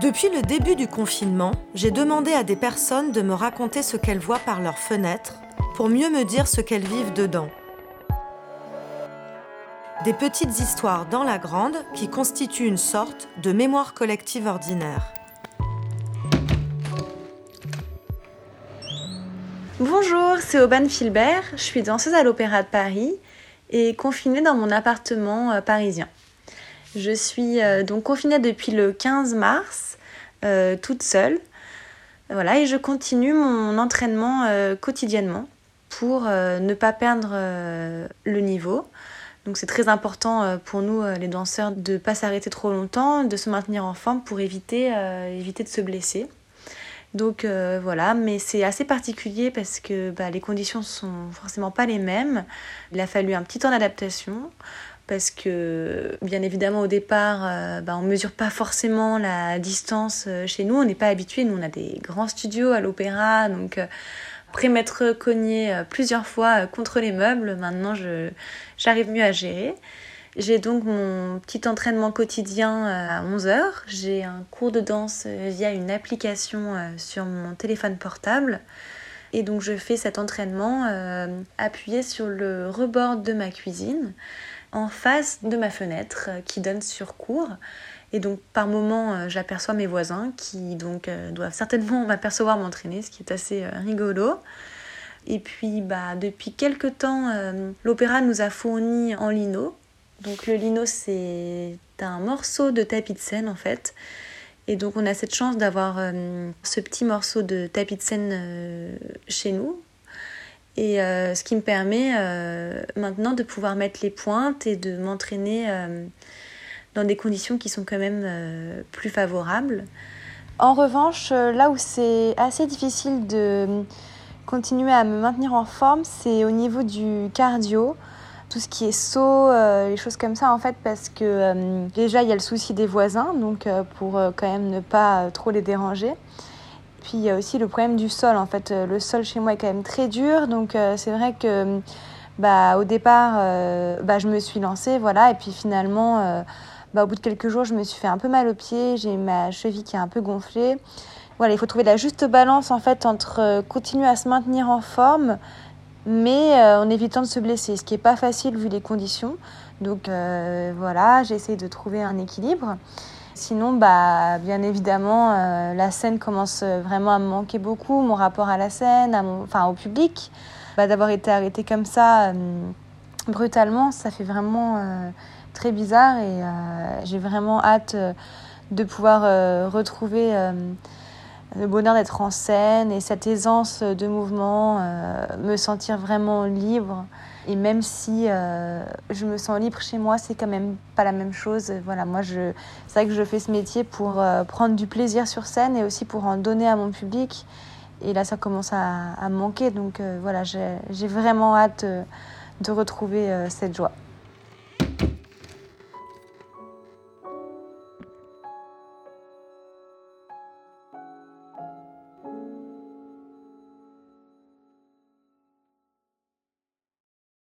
Depuis le début du confinement, j'ai demandé à des personnes de me raconter ce qu'elles voient par leurs fenêtres pour mieux me dire ce qu'elles vivent dedans. Des petites histoires dans la grande qui constituent une sorte de mémoire collective ordinaire. Bonjour, c'est Aubane Filbert, je suis danseuse à l'Opéra de Paris et confinée dans mon appartement euh, parisien. Je suis euh, donc confinée depuis le 15 mars, euh, toute seule. Voilà, et je continue mon entraînement quotidiennement pour ne pas perdre le niveau. Donc c'est très important pour nous les danseurs de ne pas s'arrêter trop longtemps, de se maintenir en forme pour éviter, éviter de se blesser. Donc euh, voilà, mais c'est assez particulier parce que bah, les conditions sont forcément pas les mêmes. Il a fallu un petit temps d'adaptation parce que bien évidemment au départ euh, bah, on mesure pas forcément la distance euh, chez nous, on n'est pas habitué, nous on a des grands studios à l'opéra donc après m'être cogné plusieurs fois contre les meubles, maintenant j'arrive mieux à gérer. J'ai donc mon petit entraînement quotidien euh, à 11h. J'ai un cours de danse euh, via une application euh, sur mon téléphone portable. Et donc je fais cet entraînement appuyé sur le rebord de ma cuisine, en face de ma fenêtre qui donne sur cours. Et donc par moment j'aperçois mes voisins qui donc doivent certainement m'apercevoir m'entraîner, ce qui est assez rigolo. Et puis bah, depuis quelques temps, l'opéra nous a fourni en lino donc le lino, c'est un morceau de tapis de scène en fait. Et donc on a cette chance d'avoir euh, ce petit morceau de tapis de scène euh, chez nous. Et euh, ce qui me permet maintenant de pouvoir mettre les pointes et de m'entraîner dans des conditions qui sont quand même plus favorables. En revanche, là où c'est assez difficile de continuer à me maintenir en forme, c'est au niveau du cardio tout ce qui est saut, euh, les choses comme ça en fait parce que euh, déjà il y a le souci des voisins donc euh, pour quand même ne pas trop les déranger. Puis il y a aussi le problème du sol en fait le sol chez moi est quand même très dur donc c'est vrai que bah au départ bah, je me suis lancée voilà et puis finalement bah, au bout de quelques jours je me suis fait un peu mal aux pieds, j'ai ma cheville qui est un peu gonflée. Voilà, il faut trouver la juste balance en fait entre continuer à se maintenir en forme mais euh, en évitant de se blesser, ce qui n'est pas facile vu les conditions. Donc euh, voilà, j'essaie de trouver un équilibre. Sinon, bah, bien évidemment, euh, la scène commence vraiment à me manquer beaucoup, mon rapport à la scène, à mon, enfin, au public. Bah, D'avoir été arrêtée comme ça, brutalement, ça fait vraiment très bizarre et j'ai vraiment hâte de pouvoir retrouver le bonheur d'être en scène et cette aisance de mouvement, euh, me sentir vraiment libre. Et même si euh, je me sens libre chez moi, c'est quand même pas la même chose. Voilà, moi, je, c'est vrai que je fais ce métier pour euh, prendre du plaisir sur scène et aussi pour en donner à mon public. Et là, ça commence à, manquer. Donc voilà, j'ai, j'ai vraiment hâte de retrouver cette joie.